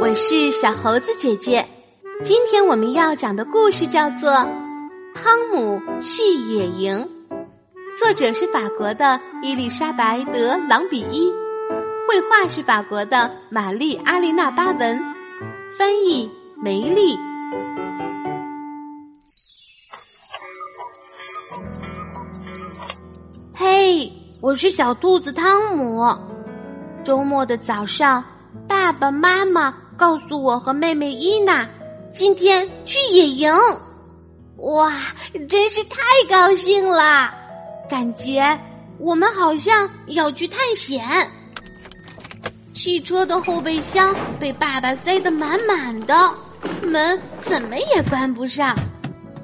我是小猴子姐姐。今天我们要讲的故事叫做《汤姆去野营》，作者是法国的伊丽莎白·德·朗比伊，绘画是法国的玛丽·阿丽娜·巴文，翻译梅丽。嘿，我是小兔子汤姆。周末的早上，爸爸妈妈告诉我和妹妹伊娜今天去野营。哇，真是太高兴了！感觉我们好像要去探险。汽车的后备箱被爸爸塞得满满的，门怎么也关不上。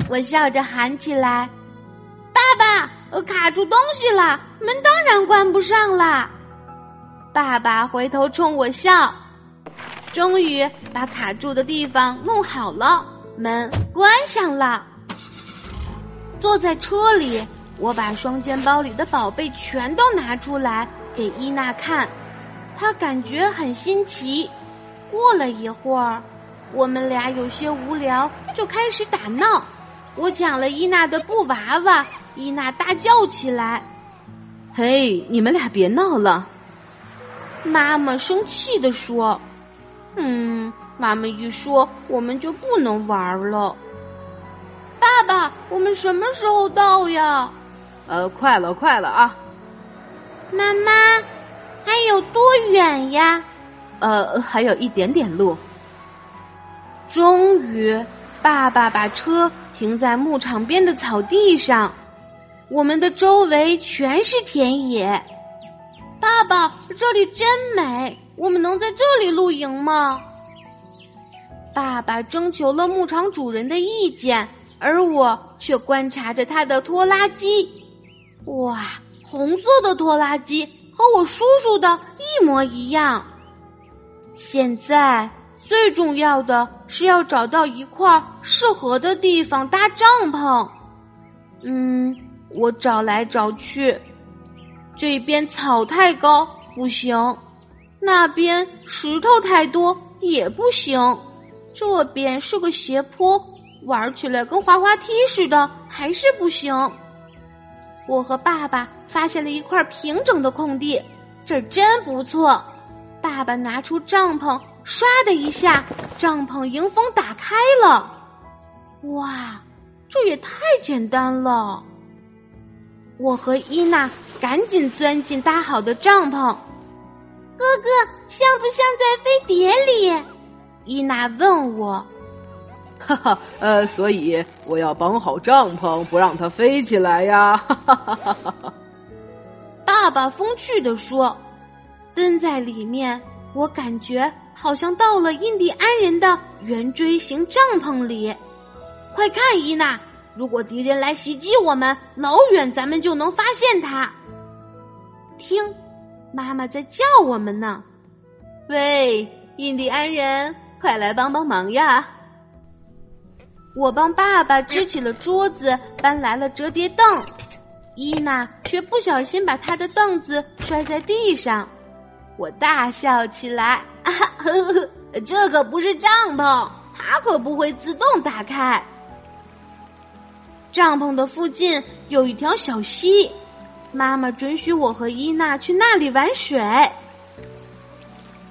我笑着喊起来：“爸爸，卡住东西了，门当然关不上了。”爸爸回头冲我笑，终于把卡住的地方弄好了，门关上了。坐在车里，我把双肩包里的宝贝全都拿出来给伊娜看，她感觉很新奇。过了一会儿，我们俩有些无聊，就开始打闹。我抢了伊娜的布娃娃，伊娜大叫起来：“嘿，你们俩别闹了！”妈妈生气地说：“嗯，妈妈一说，我们就不能玩了。”爸爸，我们什么时候到呀？呃，快了，快了啊！妈妈，还有多远呀？呃，还有一点点路。终于，爸爸把车停在牧场边的草地上，我们的周围全是田野。爸爸，这里真美，我们能在这里露营吗？爸爸征求了牧场主人的意见，而我却观察着他的拖拉机。哇，红色的拖拉机和我叔叔的一模一样。现在最重要的是要找到一块适合的地方搭帐篷。嗯，我找来找去。这边草太高不行，那边石头太多也不行，这边是个斜坡，玩起来跟滑滑梯似的，还是不行。我和爸爸发现了一块平整的空地，这真不错。爸爸拿出帐篷，唰的一下，帐篷迎风打开了。哇，这也太简单了！我和伊娜。赶紧钻进搭好的帐篷，哥哥像不像在飞碟里？伊娜问我。哈哈，呃，所以我要绑好帐篷，不让它飞起来呀！哈哈哈哈哈。爸爸风趣的说：“蹲在里面，我感觉好像到了印第安人的圆锥形帐篷里。快看，伊娜，如果敌人来袭击我们，老远咱们就能发现他。”听，妈妈在叫我们呢。喂，印第安人，快来帮帮忙呀！我帮爸爸支起了桌子，搬来了折叠凳。伊娜却不小心把她的凳子摔在地上，我大笑起来。啊呵呵，这可不是帐篷，它可不会自动打开。帐篷的附近有一条小溪。妈妈准许我和伊娜去那里玩水。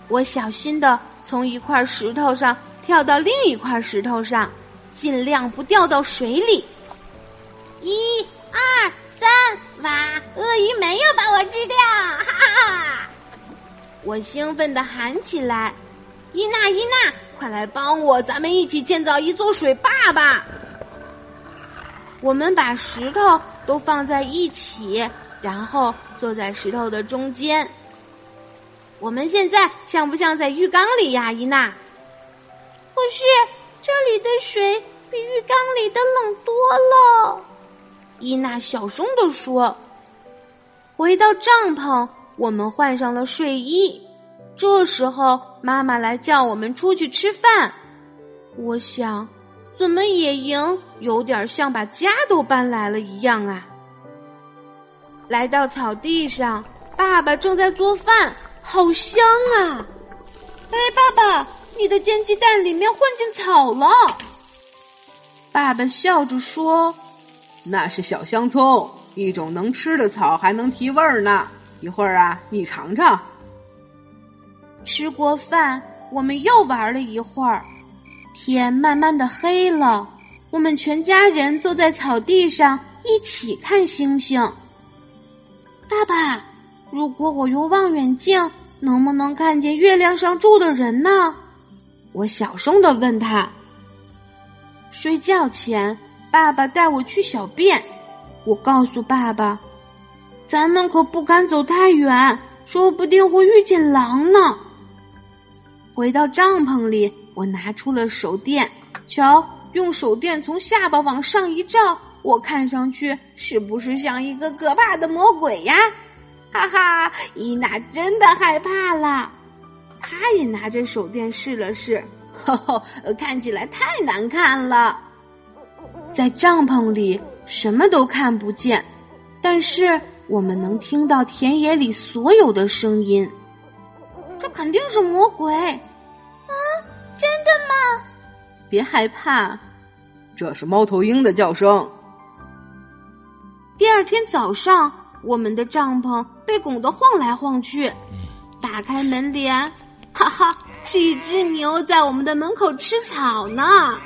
我小心的从一块石头上跳到另一块石头上，尽量不掉到水里。一、二、三，哇！鳄鱼没有把我吃掉，哈哈哈！我兴奋的喊起来：“伊娜，伊娜，快来帮我，咱们一起建造一座水坝吧！”我们把石头都放在一起。然后坐在石头的中间。我们现在像不像在浴缸里呀，伊娜？可是这里的水比浴缸里的冷多了。伊娜小声的说。回到帐篷，我们换上了睡衣。这时候，妈妈来叫我们出去吃饭。我想，怎么野营有点像把家都搬来了一样啊？来到草地上，爸爸正在做饭，好香啊！哎，爸爸，你的煎鸡蛋里面混进草了。爸爸笑着说：“那是小香葱，一种能吃的草，还能提味儿呢。一会儿啊，你尝尝。”吃过饭，我们又玩了一会儿。天慢慢的黑了，我们全家人坐在草地上一起看星星。爸爸，如果我用望远镜，能不能看见月亮上住的人呢？我小声的问他。睡觉前，爸爸带我去小便。我告诉爸爸：“咱们可不敢走太远，说不定会遇见狼呢。”回到帐篷里，我拿出了手电，瞧，用手电从下巴往上一照，我看上去是不是像一个可怕的魔鬼呀？哈哈，伊娜真的害怕了，她也拿着手电试了试。呵呵，看起来太难看了。在帐篷里什么都看不见，但是我们能听到田野里所有的声音。这肯定是魔鬼啊！真的吗？别害怕，这是猫头鹰的叫声。第二天早上，我们的帐篷被拱得晃来晃去，打开门帘，哈哈。是一只牛在我们的门口吃草呢，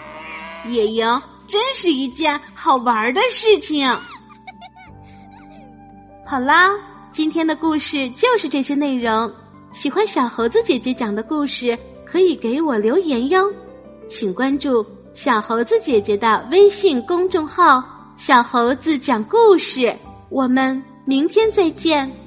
野营真是一件好玩的事情。好啦，今天的故事就是这些内容。喜欢小猴子姐姐讲的故事，可以给我留言哟。请关注小猴子姐姐的微信公众号“小猴子讲故事”。我们明天再见。